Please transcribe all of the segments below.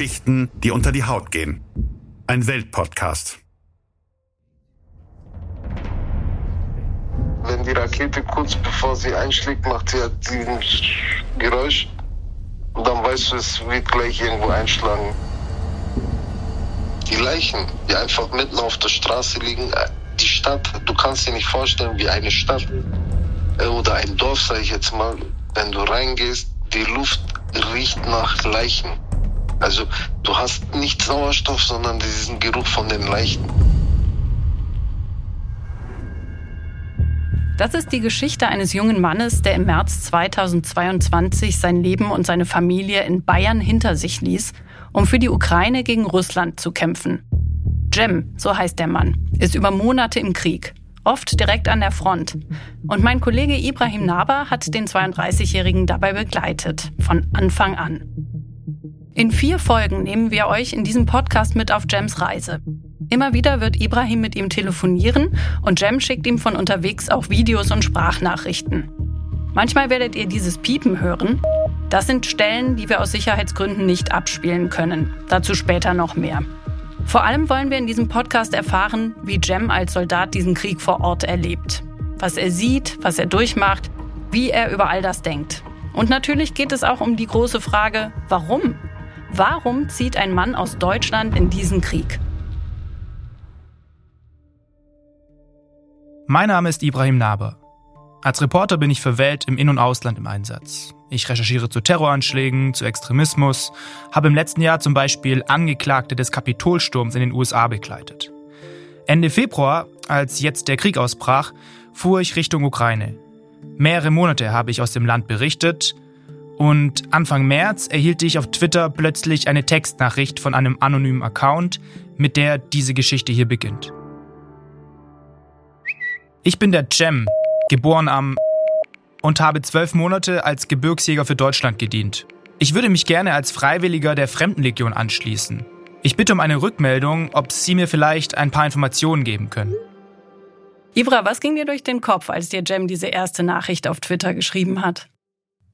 Geschichten, die unter die Haut gehen. Ein Weltpodcast. Wenn die Rakete kurz bevor sie einschlägt, macht sie halt diesen Geräusch. Und dann weißt du, es wird gleich irgendwo einschlagen. Die Leichen, die einfach mitten auf der Straße liegen, äh, die Stadt, du kannst dir nicht vorstellen, wie eine Stadt äh, oder ein Dorf, sage ich jetzt mal, wenn du reingehst, die Luft riecht nach Leichen. Also du hast nicht Sauerstoff, sondern diesen Geruch von den Leichen. Das ist die Geschichte eines jungen Mannes, der im März 2022 sein Leben und seine Familie in Bayern hinter sich ließ, um für die Ukraine gegen Russland zu kämpfen. Jem, so heißt der Mann, ist über Monate im Krieg, oft direkt an der Front. Und mein Kollege Ibrahim Naber hat den 32-Jährigen dabei begleitet, von Anfang an. In vier Folgen nehmen wir euch in diesem Podcast mit auf Jems Reise. Immer wieder wird Ibrahim mit ihm telefonieren und Jem schickt ihm von unterwegs auch Videos und Sprachnachrichten. Manchmal werdet ihr dieses Piepen hören. Das sind Stellen, die wir aus Sicherheitsgründen nicht abspielen können. Dazu später noch mehr. Vor allem wollen wir in diesem Podcast erfahren, wie Jem als Soldat diesen Krieg vor Ort erlebt. Was er sieht, was er durchmacht, wie er über all das denkt. Und natürlich geht es auch um die große Frage, warum? Warum zieht ein Mann aus Deutschland in diesen Krieg? Mein Name ist Ibrahim Naber. Als Reporter bin ich für Welt im In- und Ausland im Einsatz. Ich recherchiere zu Terroranschlägen, zu Extremismus, habe im letzten Jahr zum Beispiel Angeklagte des Kapitolsturms in den USA begleitet. Ende Februar, als jetzt der Krieg ausbrach, fuhr ich Richtung Ukraine. Mehrere Monate habe ich aus dem Land berichtet und Anfang März erhielt ich auf Twitter plötzlich eine Textnachricht von einem anonymen Account, mit der diese Geschichte hier beginnt. Ich bin der Cem, geboren am und habe zwölf Monate als Gebirgsjäger für Deutschland gedient. Ich würde mich gerne als Freiwilliger der Fremdenlegion anschließen. Ich bitte um eine Rückmeldung, ob Sie mir vielleicht ein paar Informationen geben können. Ibra, was ging dir durch den Kopf, als dir Jem diese erste Nachricht auf Twitter geschrieben hat?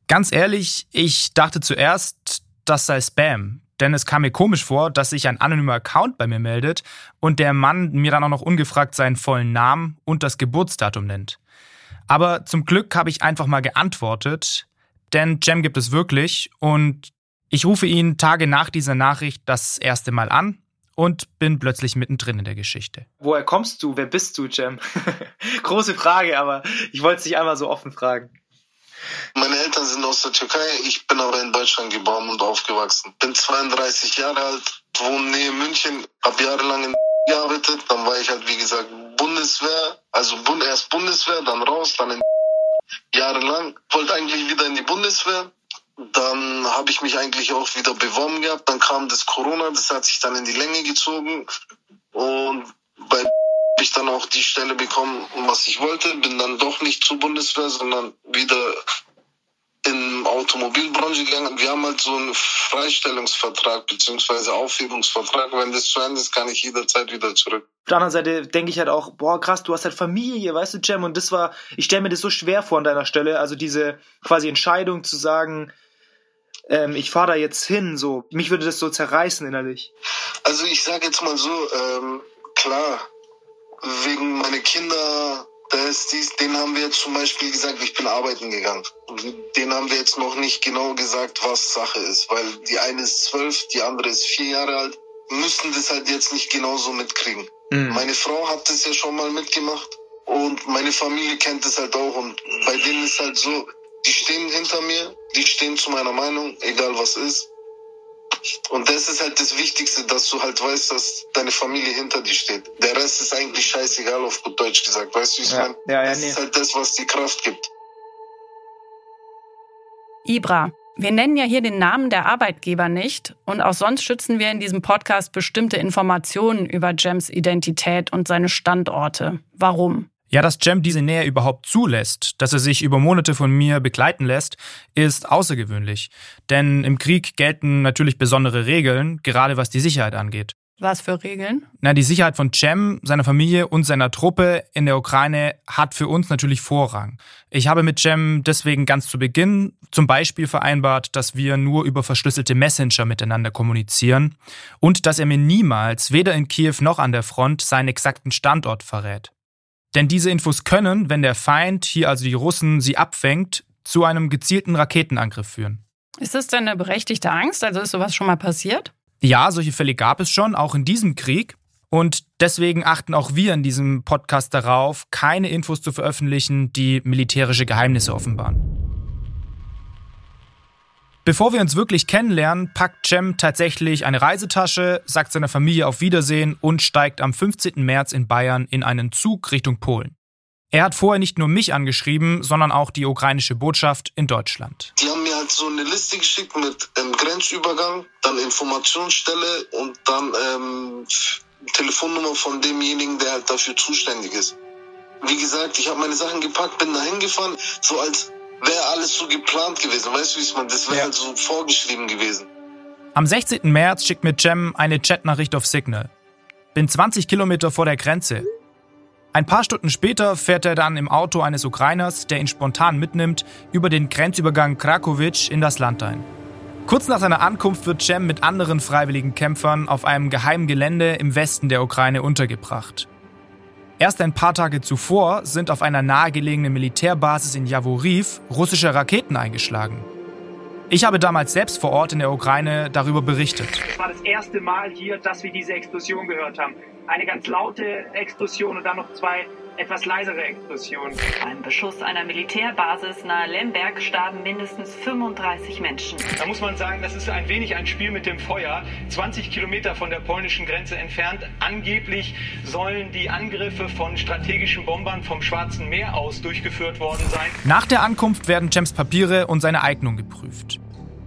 Ganz ehrlich, ich dachte zuerst, das sei Spam. Denn es kam mir komisch vor, dass sich ein anonymer Account bei mir meldet und der Mann mir dann auch noch ungefragt seinen vollen Namen und das Geburtsdatum nennt. Aber zum Glück habe ich einfach mal geantwortet, denn Jem gibt es wirklich und ich rufe ihn Tage nach dieser Nachricht das erste Mal an und bin plötzlich mittendrin in der Geschichte. Woher kommst du? Wer bist du, Jem? Große Frage, aber ich wollte es dich einmal so offen fragen. Meine Eltern sind aus der Türkei, ich bin aber in Deutschland geboren und aufgewachsen. Bin 32 Jahre alt, wohne nähe München, habe jahrelang in gearbeitet, dann war ich halt wie gesagt Bundeswehr, also erst Bundeswehr, dann raus, dann in jahrelang, wollte eigentlich wieder in die Bundeswehr. Dann habe ich mich eigentlich auch wieder beworben gehabt. Dann kam das Corona, das hat sich dann in die Länge gezogen. Und bei habe ich dann auch die Stelle bekommen, was ich wollte. Bin dann doch nicht zur Bundeswehr, sondern wieder in Automobilbranche gegangen. Wir haben halt so einen Freistellungsvertrag beziehungsweise Aufhebungsvertrag. Wenn das zu Ende ist, kann ich jederzeit wieder zurück. Auf der anderen Seite denke ich halt auch, boah, krass, du hast halt Familie, weißt du, Cem, und das war, ich stelle mir das so schwer vor an deiner Stelle, also diese quasi Entscheidung zu sagen, ähm, ich fahre da jetzt hin, so, mich würde das so zerreißen innerlich. Also ich sage jetzt mal so, ähm, klar, wegen meiner Kinder, da ist dies, den haben wir jetzt zum Beispiel gesagt, ich bin arbeiten gegangen. Den haben wir jetzt noch nicht genau gesagt, was Sache ist, weil die eine ist zwölf, die andere ist vier Jahre alt, müssen das halt jetzt nicht genauso mitkriegen. Mhm. Meine Frau hat das ja schon mal mitgemacht und meine Familie kennt es halt auch und bei denen ist halt so, die stehen hinter mir, die stehen zu meiner Meinung, egal was ist. Und das ist halt das Wichtigste, dass du halt weißt, dass deine Familie hinter dir steht. Der Rest ist eigentlich scheißegal, auf gut Deutsch gesagt. Weißt du, wie ich ja. meine? Ja, ja, das nee. ist halt das, was die Kraft gibt. Ibra, wir nennen ja hier den Namen der Arbeitgeber nicht und auch sonst schützen wir in diesem Podcast bestimmte Informationen über Jems Identität und seine Standorte. Warum? Ja, dass Jem diese Nähe überhaupt zulässt, dass er sich über Monate von mir begleiten lässt, ist außergewöhnlich. Denn im Krieg gelten natürlich besondere Regeln, gerade was die Sicherheit angeht. Was für Regeln? Na, die Sicherheit von Cem, seiner Familie und seiner Truppe in der Ukraine hat für uns natürlich Vorrang. Ich habe mit Cem deswegen ganz zu Beginn zum Beispiel vereinbart, dass wir nur über verschlüsselte Messenger miteinander kommunizieren und dass er mir niemals, weder in Kiew noch an der Front, seinen exakten Standort verrät. Denn diese Infos können, wenn der Feind, hier also die Russen, sie abfängt, zu einem gezielten Raketenangriff führen. Ist das denn eine berechtigte Angst? Also ist sowas schon mal passiert? Ja, solche Fälle gab es schon, auch in diesem Krieg. Und deswegen achten auch wir in diesem Podcast darauf, keine Infos zu veröffentlichen, die militärische Geheimnisse offenbaren. Bevor wir uns wirklich kennenlernen, packt Cem tatsächlich eine Reisetasche, sagt seiner Familie auf Wiedersehen und steigt am 15. März in Bayern in einen Zug Richtung Polen. Er hat vorher nicht nur mich angeschrieben, sondern auch die ukrainische Botschaft in Deutschland. Die haben mir halt so eine Liste geschickt mit ähm, Grenzübergang, dann Informationsstelle und dann ähm, Telefonnummer von demjenigen, der halt dafür zuständig ist. Wie gesagt, ich habe meine Sachen gepackt, bin dahin gefahren, so als wäre alles so geplant gewesen. Weißt du, wie es man, das wäre ja. halt so vorgeschrieben gewesen. Am 16. März schickt mir Cem eine Chatnachricht auf Signal. Bin 20 Kilometer vor der Grenze. Ein paar Stunden später fährt er dann im Auto eines Ukrainers, der ihn spontan mitnimmt, über den Grenzübergang Krakowitsch in das Land ein. Kurz nach seiner Ankunft wird Cem mit anderen freiwilligen Kämpfern auf einem geheimen Gelände im Westen der Ukraine untergebracht. Erst ein paar Tage zuvor sind auf einer nahegelegenen Militärbasis in Javoriv russische Raketen eingeschlagen. Ich habe damals selbst vor Ort in der Ukraine darüber berichtet. Es war das erste Mal hier, dass wir diese Explosion gehört haben. Eine ganz laute Explosion und dann noch zwei etwas leisere Explosionen. Beim Beschuss einer Militärbasis nahe Lemberg starben mindestens 35 Menschen. Da muss man sagen, das ist ein wenig ein Spiel mit dem Feuer. 20 Kilometer von der polnischen Grenze entfernt. Angeblich sollen die Angriffe von strategischen Bombern vom Schwarzen Meer aus durchgeführt worden sein. Nach der Ankunft werden Cems Papiere und seine Eignung geprüft.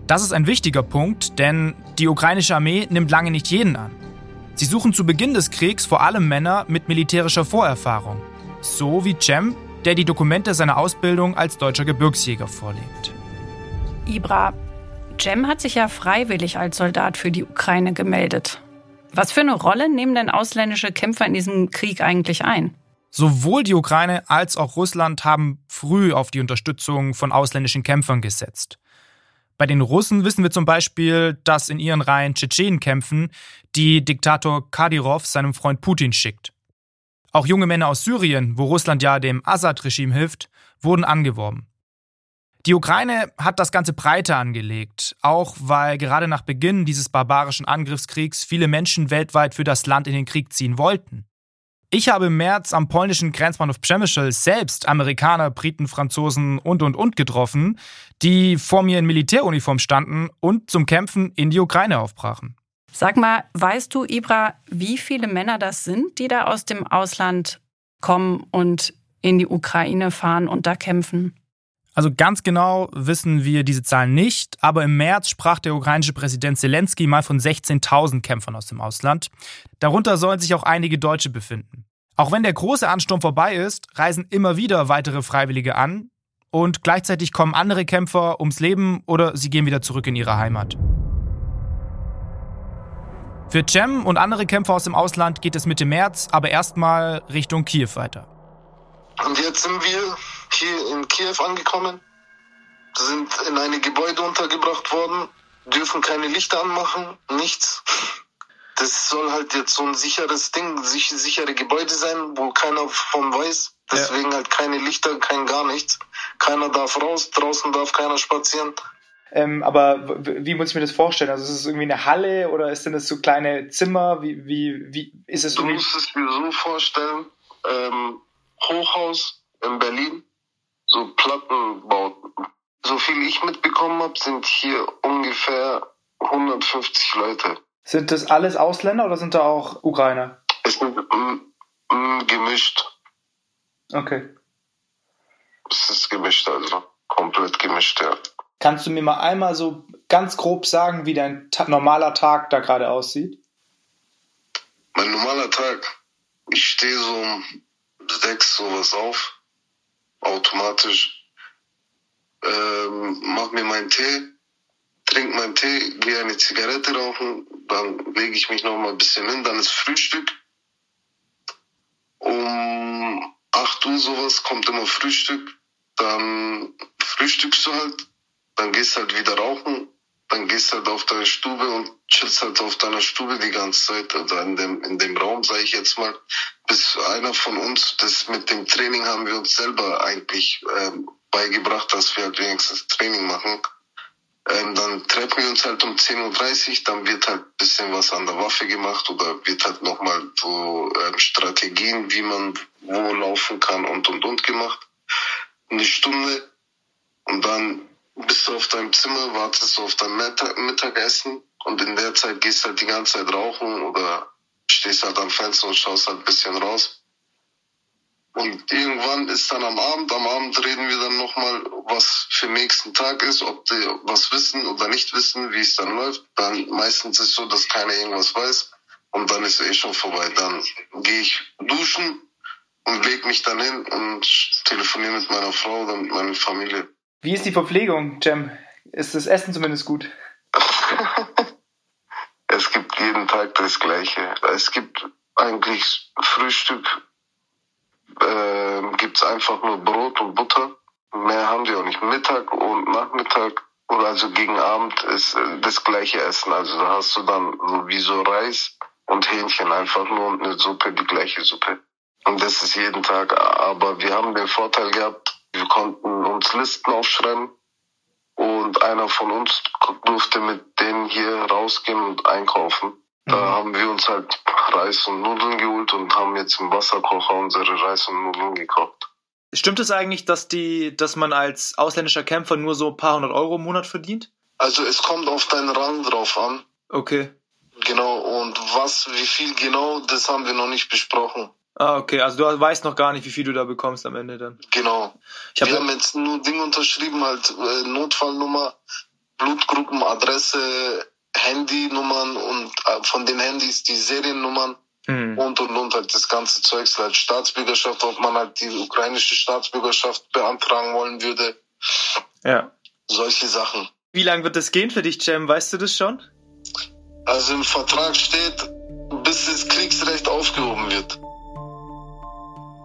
Das ist ein wichtiger Punkt, denn die ukrainische Armee nimmt lange nicht jeden an. Sie suchen zu Beginn des Kriegs vor allem Männer mit militärischer Vorerfahrung, so wie Cem, der die Dokumente seiner Ausbildung als deutscher Gebirgsjäger vorlegt. Ibra, Cem hat sich ja freiwillig als Soldat für die Ukraine gemeldet. Was für eine Rolle nehmen denn ausländische Kämpfer in diesem Krieg eigentlich ein? Sowohl die Ukraine als auch Russland haben früh auf die Unterstützung von ausländischen Kämpfern gesetzt. Bei den Russen wissen wir zum Beispiel, dass in ihren Reihen Tschetschenen kämpfen, die Diktator Kadyrov seinem Freund Putin schickt. Auch junge Männer aus Syrien, wo Russland ja dem Assad-Regime hilft, wurden angeworben. Die Ukraine hat das Ganze breiter angelegt, auch weil gerade nach Beginn dieses barbarischen Angriffskriegs viele Menschen weltweit für das Land in den Krieg ziehen wollten. Ich habe im März am polnischen Grenzbahnhof Przemysl selbst Amerikaner, Briten, Franzosen und und und getroffen, die vor mir in Militäruniform standen und zum Kämpfen in die Ukraine aufbrachen. Sag mal, weißt du, Ibra, wie viele Männer das sind, die da aus dem Ausland kommen und in die Ukraine fahren und da kämpfen? Also ganz genau wissen wir diese Zahlen nicht, aber im März sprach der ukrainische Präsident Zelensky mal von 16.000 Kämpfern aus dem Ausland. Darunter sollen sich auch einige Deutsche befinden. Auch wenn der große Ansturm vorbei ist, reisen immer wieder weitere Freiwillige an und gleichzeitig kommen andere Kämpfer ums Leben oder sie gehen wieder zurück in ihre Heimat. Für Cem und andere Kämpfer aus dem Ausland geht es Mitte März aber erstmal Richtung Kiew weiter. Und jetzt sind wir hier in Kiew angekommen, sind in eine Gebäude untergebracht worden, dürfen keine Lichter anmachen, nichts. Das soll halt jetzt so ein sicheres Ding, sichere Gebäude sein, wo keiner von weiß. Deswegen ja. halt keine Lichter, kein gar nichts. Keiner darf raus, draußen darf keiner spazieren. Ähm, aber wie muss ich mir das vorstellen? Also ist es irgendwie eine Halle oder ist denn das so kleine Zimmer? Wie, wie, wie ist es? Du musst es dir so vorstellen, ähm, Hochhaus in Berlin, so Plattenbauten. So viel ich mitbekommen habe, sind hier ungefähr 150 Leute. Sind das alles Ausländer oder sind da auch Ukrainer? Es sind gemischt. Okay. Es ist gemischt, also komplett gemischt, ja. Kannst du mir mal einmal so ganz grob sagen, wie dein ta normaler Tag da gerade aussieht? Mein normaler Tag. Ich stehe so um sechs sowas auf automatisch. Ähm, mach mir meinen Tee, trinke meinen Tee, gehe eine Zigarette rauchen, dann lege ich mich noch mal ein bisschen hin, dann ist Frühstück. Um 8 Uhr sowas kommt immer Frühstück, dann frühstückst du halt, dann gehst halt wieder rauchen, dann gehst halt auf deine Stube und chillst halt auf deiner Stube die ganze Zeit, also in dem, in dem Raum, sage ich jetzt mal, bis einer von uns, das mit dem Training haben wir uns selber eigentlich ähm, beigebracht, dass wir halt wenigstens Training machen. Ähm, dann treffen wir uns halt um 10.30 Uhr, dann wird halt bisschen was an der Waffe gemacht oder wird halt nochmal so ähm, Strategien, wie man wo laufen kann und und und gemacht. Eine Stunde und dann bist du auf deinem Zimmer, wartest du auf dein Mittag Mittagessen und in der Zeit gehst halt die ganze Zeit rauchen oder stehst halt am Fenster und schaust halt ein bisschen raus. Und irgendwann ist dann am Abend, am Abend reden wir dann nochmal, was für den nächsten Tag ist, ob die was wissen oder nicht wissen, wie es dann läuft. Dann meistens ist es so, dass keiner irgendwas weiß und dann ist eh schon vorbei. Dann gehe ich duschen und leg mich dann hin und telefoniere mit meiner Frau oder mit meiner Familie. Wie ist die Verpflegung, Jem? Ist das Essen zumindest gut? es gibt jeden Tag das Gleiche. Es gibt eigentlich Frühstück, äh, gibt's einfach nur Brot und Butter. Mehr haben die auch nicht. Mittag und Nachmittag oder also gegen Abend ist äh, das gleiche Essen. Also da hast du dann so wie so Reis und Hähnchen einfach nur und eine Suppe, die gleiche Suppe. Und das ist jeden Tag. Aber wir haben den Vorteil gehabt, konnten uns Listen aufschreiben und einer von uns durfte mit denen hier rausgehen und einkaufen. Da mhm. haben wir uns halt Reis und Nudeln geholt und haben jetzt im Wasserkocher unsere Reis und Nudeln gekocht. Stimmt es eigentlich, dass die, dass man als ausländischer Kämpfer nur so ein paar hundert Euro im Monat verdient? Also es kommt auf deinen Rang drauf an. Okay. Genau, und was, wie viel genau, das haben wir noch nicht besprochen. Ah, okay, also du weißt noch gar nicht, wie viel du da bekommst am Ende dann. Genau. Ich hab wir haben jetzt nur Ding unterschrieben, halt äh, Notfallnummer, Blutgruppen, Adresse, Handynummern und äh, von den Handys die Seriennummern mhm. und und und halt das ganze Zeugs, halt Staatsbürgerschaft, ob man halt die ukrainische Staatsbürgerschaft beantragen wollen würde. Ja. Solche Sachen. Wie lange wird das gehen für dich, Jam? Weißt du das schon? Also im Vertrag steht, bis das Kriegsrecht aufgehoben wird.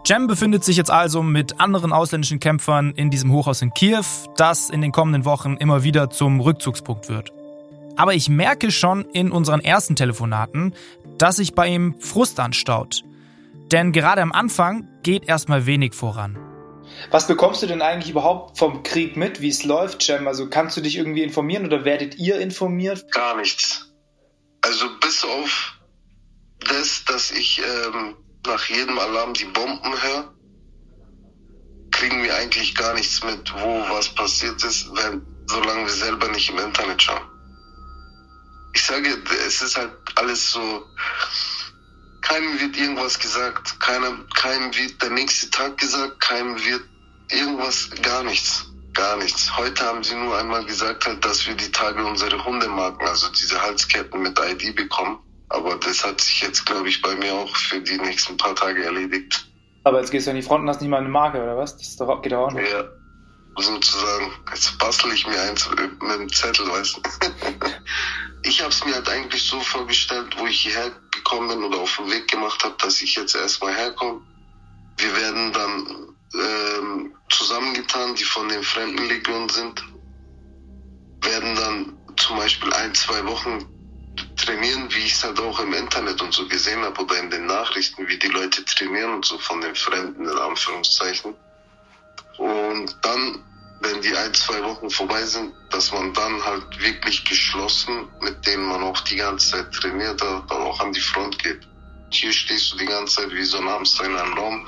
Jem befindet sich jetzt also mit anderen ausländischen Kämpfern in diesem Hochhaus in Kiew, das in den kommenden Wochen immer wieder zum Rückzugspunkt wird. Aber ich merke schon in unseren ersten Telefonaten, dass sich bei ihm Frust anstaut. Denn gerade am Anfang geht erstmal wenig voran. Was bekommst du denn eigentlich überhaupt vom Krieg mit, wie es läuft, Cem? Also kannst du dich irgendwie informieren oder werdet ihr informiert? Gar nichts. Also bis auf das, dass ich ähm, nach jedem Alarm die Bomben höre, kriegen wir eigentlich gar nichts mit, wo was passiert ist, wenn, solange wir selber nicht im Internet schauen. Ich sage, es ist halt alles so, keinem wird irgendwas gesagt, keinem, keinem wird der nächste Tag gesagt, keinem wird irgendwas, gar nichts, gar nichts. Heute haben sie nur einmal gesagt halt, dass wir die Tage unsere Hundemarken, also diese Halsketten mit ID bekommen. Aber das hat sich jetzt, glaube ich, bei mir auch für die nächsten paar Tage erledigt. Aber jetzt gehst du an die Front und hast nicht mal eine Marke, oder was? Das doch, geht doch auch nicht. Ja, sozusagen. Jetzt bastel ich mir eins mit einem Zettel, weißt du. ich habe es mir halt eigentlich so vorgestellt, wo ich hierher gekommen bin oder auf den Weg gemacht habe, dass ich jetzt erstmal herkomme. Wir werden dann ähm, zusammengetan, die von den Fremdenlegionen sind, werden dann zum Beispiel ein, zwei Wochen trainieren, wie ich es halt auch im Internet und so gesehen habe oder in den Nachrichten, wie die Leute trainieren und so von den Fremden in Anführungszeichen. Und dann, wenn die ein, zwei Wochen vorbei sind, dass man dann halt wirklich geschlossen, mit denen man auch die ganze Zeit trainiert, dann auch an die Front geht. Hier stehst du die ganze Zeit wie so ein Hamster in einem Raum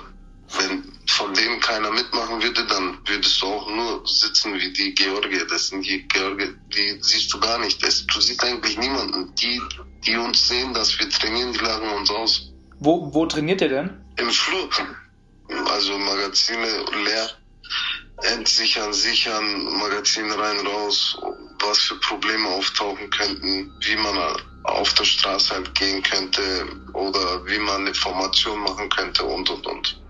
wenn von dem keiner mitmachen würde, dann würdest du auch nur sitzen wie die Georgier. Das sind die Georgier, die siehst du gar nicht. Das, du siehst eigentlich niemanden. Die, die uns sehen, dass wir trainieren, die lachen uns aus. Wo, wo trainiert ihr denn? Im Flur. Also Magazine leer, entsichern, sichern, Magazine rein, raus, was für Probleme auftauchen könnten, wie man auf der Straße halt gehen könnte oder wie man eine Formation machen könnte und und und.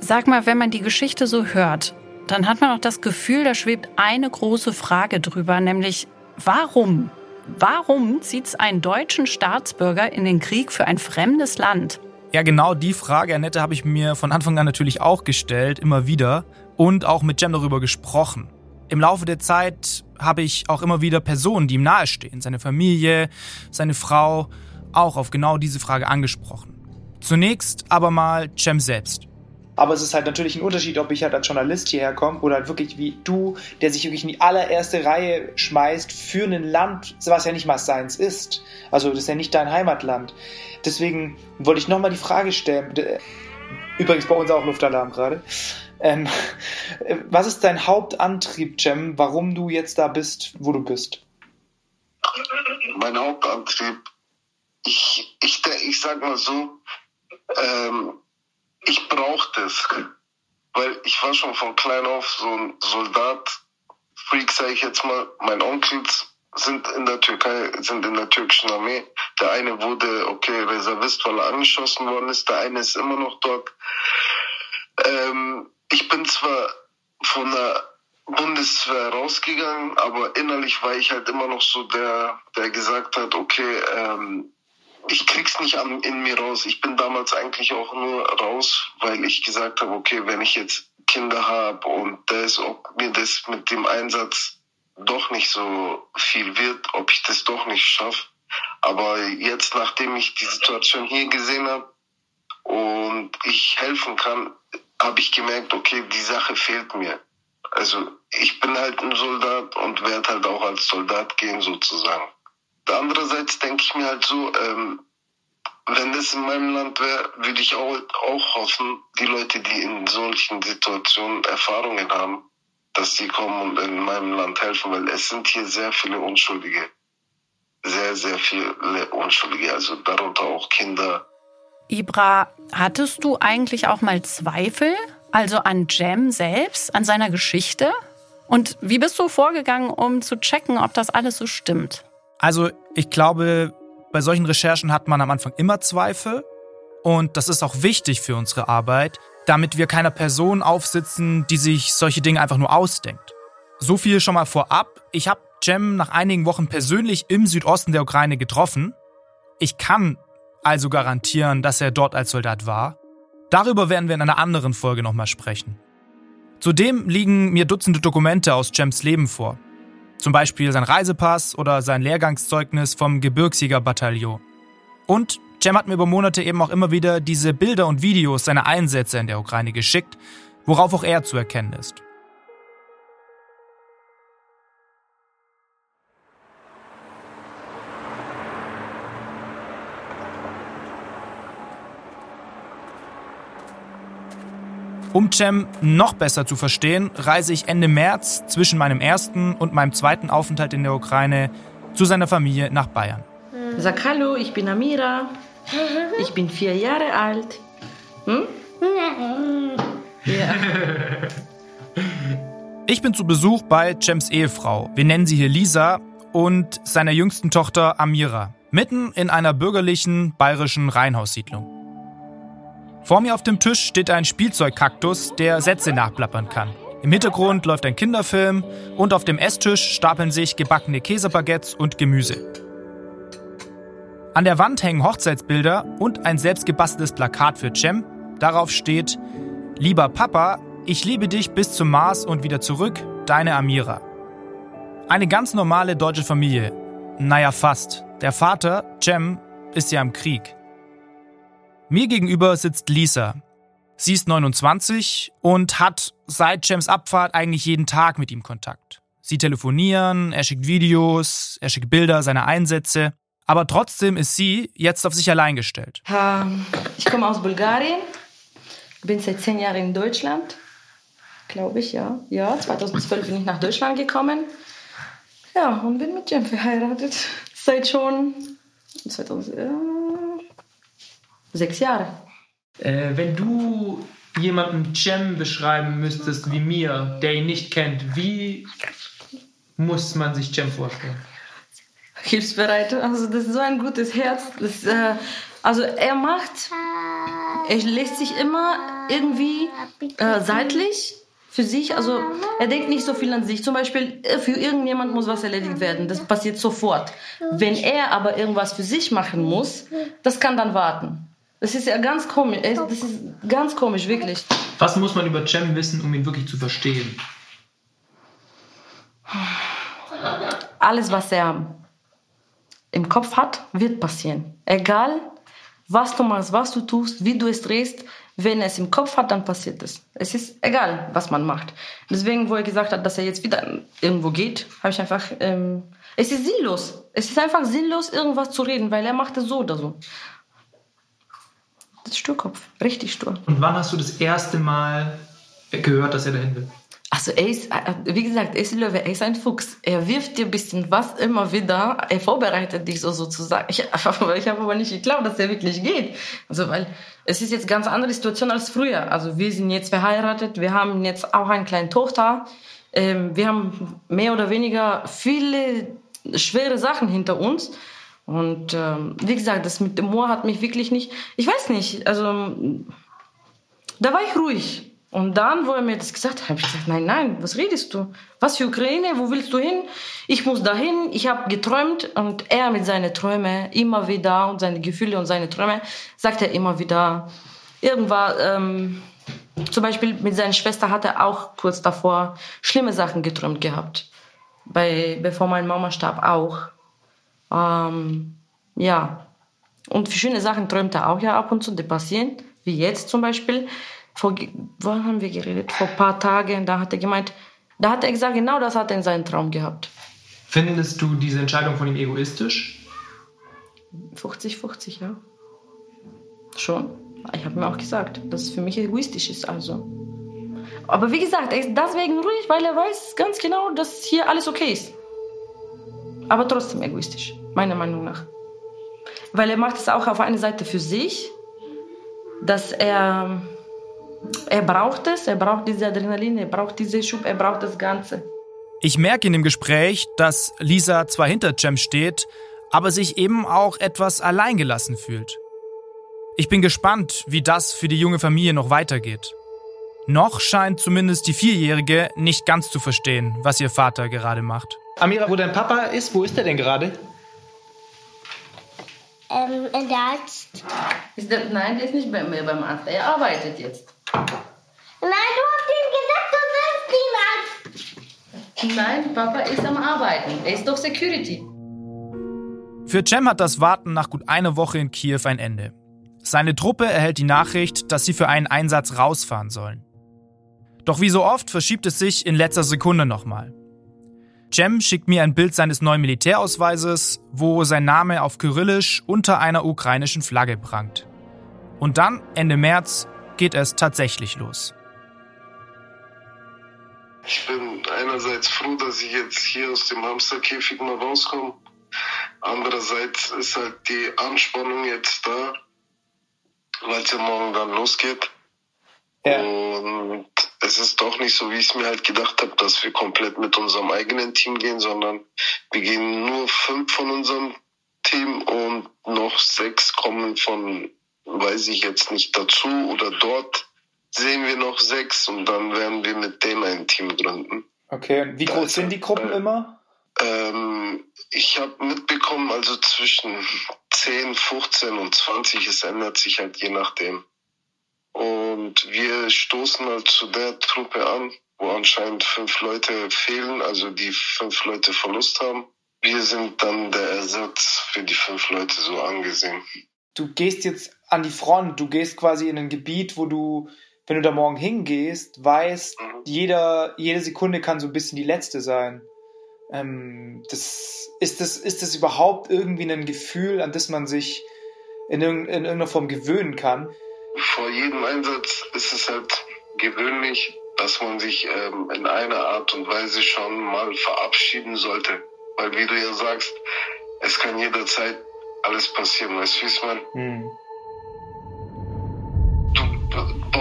Sag mal, wenn man die Geschichte so hört, dann hat man auch das Gefühl, da schwebt eine große Frage drüber, nämlich warum? Warum zieht es einen deutschen Staatsbürger in den Krieg für ein fremdes Land? Ja, genau die Frage, Annette, habe ich mir von Anfang an natürlich auch gestellt, immer wieder und auch mit Jem darüber gesprochen. Im Laufe der Zeit habe ich auch immer wieder Personen, die ihm nahestehen, seine Familie, seine Frau, auch auf genau diese Frage angesprochen. Zunächst aber mal Cem selbst. Aber es ist halt natürlich ein Unterschied, ob ich halt als Journalist hierher komme oder halt wirklich wie du, der sich wirklich in die allererste Reihe schmeißt für ein Land, was ja nicht mal seins ist. Also das ist ja nicht dein Heimatland. Deswegen wollte ich nochmal die Frage stellen. Übrigens bei uns auch Luftalarm gerade. Ähm, was ist dein Hauptantrieb, Cem, warum du jetzt da bist, wo du bist? Mein Hauptantrieb, ich, ich, ich sag mal so, ähm, ich brauchte es. Weil ich war schon von klein auf so ein Soldat, Freak, sag ich jetzt mal. Mein Onkels sind in der Türkei, sind in der türkischen Armee. Der eine wurde, okay, Reservist, weil er angeschossen worden ist. Der eine ist immer noch dort. Ähm, ich bin zwar von der Bundeswehr rausgegangen, aber innerlich war ich halt immer noch so der, der gesagt hat, okay, ähm, ich krieg's nicht an, in mir raus. Ich bin damals eigentlich auch nur raus, weil ich gesagt habe, okay, wenn ich jetzt Kinder habe und das, ob mir das mit dem Einsatz doch nicht so viel wird, ob ich das doch nicht schaffe. Aber jetzt, nachdem ich die Situation hier gesehen habe und ich helfen kann, habe ich gemerkt, okay, die Sache fehlt mir. Also ich bin halt ein Soldat und werde halt auch als Soldat gehen sozusagen. Andererseits denke ich mir halt so, ähm, wenn das in meinem Land wäre, würde ich auch, auch hoffen, die Leute, die in solchen Situationen Erfahrungen haben, dass sie kommen und in meinem Land helfen, weil es sind hier sehr viele Unschuldige. Sehr, sehr viele Unschuldige, also darunter auch Kinder. Ibra, hattest du eigentlich auch mal Zweifel? Also an Jem selbst, an seiner Geschichte? Und wie bist du vorgegangen, um zu checken, ob das alles so stimmt? Also ich glaube, bei solchen Recherchen hat man am Anfang immer Zweifel. Und das ist auch wichtig für unsere Arbeit, damit wir keiner Person aufsitzen, die sich solche Dinge einfach nur ausdenkt. So viel schon mal vorab. Ich habe Jem nach einigen Wochen persönlich im Südosten der Ukraine getroffen. Ich kann also garantieren, dass er dort als Soldat war. Darüber werden wir in einer anderen Folge nochmal sprechen. Zudem liegen mir Dutzende Dokumente aus Jems Leben vor. Zum Beispiel sein Reisepass oder sein Lehrgangszeugnis vom Gebirgsjägerbataillon. Und Cem hat mir über Monate eben auch immer wieder diese Bilder und Videos seiner Einsätze in der Ukraine geschickt, worauf auch er zu erkennen ist. Um Cem noch besser zu verstehen, reise ich Ende März zwischen meinem ersten und meinem zweiten Aufenthalt in der Ukraine zu seiner Familie nach Bayern. Sag hallo, ich bin Amira. Ich bin vier Jahre alt. Hm? Ja. Ich bin zu Besuch bei Cems Ehefrau. Wir nennen sie hier Lisa und seiner jüngsten Tochter Amira. Mitten in einer bürgerlichen bayerischen Reihenhaussiedlung. Vor mir auf dem Tisch steht ein Spielzeugkaktus, der Sätze nachplappern kann. Im Hintergrund läuft ein Kinderfilm und auf dem Esstisch stapeln sich gebackene Käsebaguettes und Gemüse. An der Wand hängen Hochzeitsbilder und ein selbstgebasteltes Plakat für Cem. Darauf steht: Lieber Papa, ich liebe dich bis zum Mars und wieder zurück, deine Amira. Eine ganz normale deutsche Familie. Naja, fast. Der Vater, Cem, ist ja im Krieg. Mir gegenüber sitzt Lisa. Sie ist 29 und hat seit Jems Abfahrt eigentlich jeden Tag mit ihm Kontakt. Sie telefonieren, er schickt Videos, er schickt Bilder seiner Einsätze. Aber trotzdem ist sie jetzt auf sich allein gestellt. Ich komme aus Bulgarien, bin seit zehn Jahren in Deutschland, glaube ich, ja. Ja, 2012 bin ich nach Deutschland gekommen. Ja, und bin mit Jem verheiratet. Seit schon 2000, Sechs Jahre. Äh, wenn du jemanden Cem beschreiben müsstest wie mir, der ihn nicht kennt, wie muss man sich Cem vorstellen? Hilfsbereit. Also das ist so ein gutes Herz. Das, äh, also er macht, er lässt sich immer irgendwie äh, seitlich für sich, also er denkt nicht so viel an sich. Zum Beispiel, äh, für irgendjemand muss was erledigt werden. Das passiert sofort. Wenn er aber irgendwas für sich machen muss, das kann dann warten. Das ist ja ganz komisch. Das ist ganz komisch, wirklich. Was muss man über Cem wissen, um ihn wirklich zu verstehen? Alles, was er im Kopf hat, wird passieren. Egal, was du machst, was du tust, wie du es drehst, wenn er es im Kopf hat, dann passiert es. Es ist egal, was man macht. Deswegen, wo er gesagt hat, dass er jetzt wieder irgendwo geht, habe ich einfach. Ähm, es ist sinnlos. Es ist einfach sinnlos, irgendwas zu reden, weil er macht es so oder so. Das ist Sturkopf, richtig stur. Und wann hast du das erste Mal gehört, dass er dahin will? Also er ist, äh, wie gesagt, er ist Löwe, er ist ein Fuchs. Er wirft dir ein bisschen was immer wieder, er vorbereitet dich so sozusagen. Ich, ich habe aber nicht geglaubt, dass er wirklich geht. Also weil es ist jetzt ganz andere Situation als früher. Also wir sind jetzt verheiratet, wir haben jetzt auch eine kleine Tochter. Ähm, wir haben mehr oder weniger viele schwere Sachen hinter uns. Und ähm, wie gesagt, das mit dem Moor hat mich wirklich nicht, ich weiß nicht, also da war ich ruhig. Und dann, wo er mir das gesagt hat, habe ich gesagt, nein, nein, was redest du? Was für Ukraine? Wo willst du hin? Ich muss dahin. Ich habe geträumt und er mit seinen Träumen immer wieder und seine Gefühle und seine Träume sagt er immer wieder. Irgendwann, ähm, zum Beispiel mit seiner Schwester hat er auch kurz davor schlimme Sachen geträumt gehabt. Bei, bevor meine Mama starb auch. Ähm, ja. Und für schöne Sachen träumt er auch ja ab und zu, die passieren. Wie jetzt zum Beispiel vor, wann haben wir geredet? Vor ein paar Tagen, da hat er gemeint, da hat er gesagt, genau das hat er in seinem Traum gehabt. Findest du diese Entscheidung von ihm egoistisch? 50-50, ja. Schon. Ich habe mir auch gesagt, dass es für mich egoistisch ist, also. Aber wie gesagt, er ist deswegen ruhig, weil er weiß ganz genau, dass hier alles okay ist. Aber trotzdem egoistisch, meiner Meinung nach. Weil er macht es auch auf einer Seite für sich, dass er er braucht es, er braucht diese Adrenalin, er braucht diese Schub, er braucht das Ganze. Ich merke in dem Gespräch, dass Lisa zwar hinter Cem steht, aber sich eben auch etwas alleingelassen fühlt. Ich bin gespannt, wie das für die junge Familie noch weitergeht. Noch scheint zumindest die Vierjährige nicht ganz zu verstehen, was ihr Vater gerade macht. Amira, wo dein Papa ist, wo ist er denn gerade? Ähm, der Arzt. Ist der, nein, der ist nicht bei mir beim Arzt. Er arbeitet jetzt. Nein, du hast ihm gesagt, du wirst ihn Nein, Papa ist am Arbeiten. Er ist doch Security. Für Cem hat das Warten nach gut einer Woche in Kiew ein Ende. Seine Truppe erhält die Nachricht, dass sie für einen Einsatz rausfahren sollen. Doch wie so oft verschiebt es sich in letzter Sekunde nochmal. Cem schickt mir ein Bild seines neuen Militärausweises, wo sein Name auf Kyrillisch unter einer ukrainischen Flagge prangt. Und dann, Ende März, geht es tatsächlich los. Ich bin einerseits froh, dass ich jetzt hier aus dem Hamsterkäfig mal rauskomme. Andererseits ist halt die Anspannung jetzt da, weil es ja morgen dann losgeht. Ja. Und es ist doch nicht so, wie ich es mir halt gedacht habe, dass wir komplett mit unserem eigenen Team gehen, sondern wir gehen nur fünf von unserem Team und noch sechs kommen von weiß ich jetzt nicht dazu oder dort sehen wir noch sechs und dann werden wir mit denen ein Team gründen. Okay, und wie groß also, sind die Gruppen äh, immer? Ähm, ich habe mitbekommen, also zwischen 10, 15 und 20, es ändert sich halt je nachdem. Und wir stoßen halt zu der Truppe an, wo anscheinend fünf Leute fehlen, also die fünf Leute Verlust haben. Wir sind dann der Ersatz für die fünf Leute so angesehen. Du gehst jetzt an die Front. Du gehst quasi in ein Gebiet, wo du, wenn du da morgen hingehst, weißt, mhm. jeder, jede Sekunde kann so ein bisschen die letzte sein. Ähm, das, ist, das, ist das überhaupt irgendwie ein Gefühl, an das man sich in, in irgendeiner Form gewöhnen kann? Vor jedem Einsatz ist es halt gewöhnlich, dass man sich ähm, in einer Art und Weise schon mal verabschieden sollte. Weil wie du ja sagst, es kann jederzeit alles passieren, weißt du, wie man? Mhm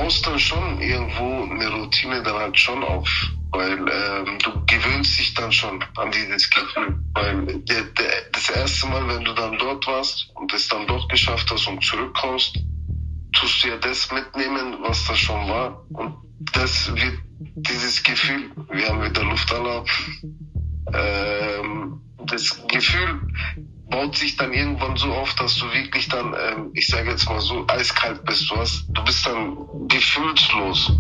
baust dann schon irgendwo eine Routine dann halt schon auf, weil ähm, du gewöhnst dich dann schon an dieses Gefühl. Weil der, der, das erste Mal, wenn du dann dort warst und es dann doch geschafft hast und zurückkommst, tust du ja das mitnehmen, was da schon war. Und das wird dieses Gefühl, wir haben wieder Luftalarm, ähm, das Gefühl baut sich dann irgendwann so auf, dass du wirklich dann, ähm, ich sage jetzt mal so, eiskalt bist. Du, hast, du bist dann gefühlslos.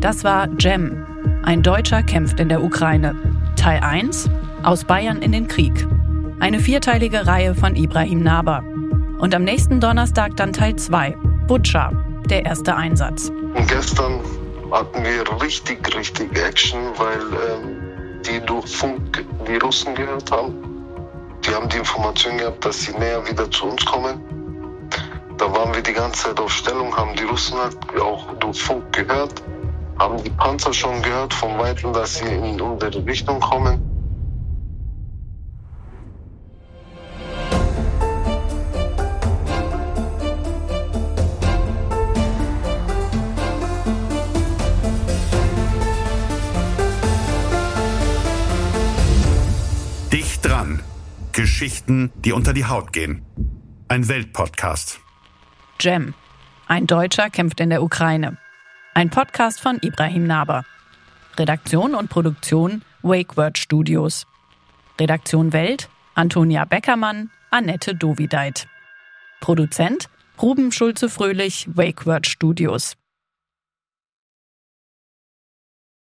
Das war Jem. Ein Deutscher kämpft in der Ukraine. Teil 1 Aus Bayern in den Krieg. Eine vierteilige Reihe von Ibrahim Naber. Und am nächsten Donnerstag dann Teil 2 Butscha, der erste Einsatz. Und gestern hatten wir richtig, richtig Action, weil ähm, die durch Funk die Russen gehört haben. Die haben die Information gehabt, dass sie näher wieder zu uns kommen. Da waren wir die ganze Zeit auf Stellung, haben die Russen halt auch durch Funk gehört, haben die Panzer schon gehört von Weitem, dass sie in unsere Richtung kommen. Geschichten, die unter die Haut gehen. Ein Weltpodcast. Jem. Ein Deutscher kämpft in der Ukraine. Ein Podcast von Ibrahim Naber. Redaktion und Produktion WakeWord Studios. Redaktion Welt Antonia Beckermann, Annette Dovideit. Produzent Ruben Schulze-Fröhlich, WakeWord Studios.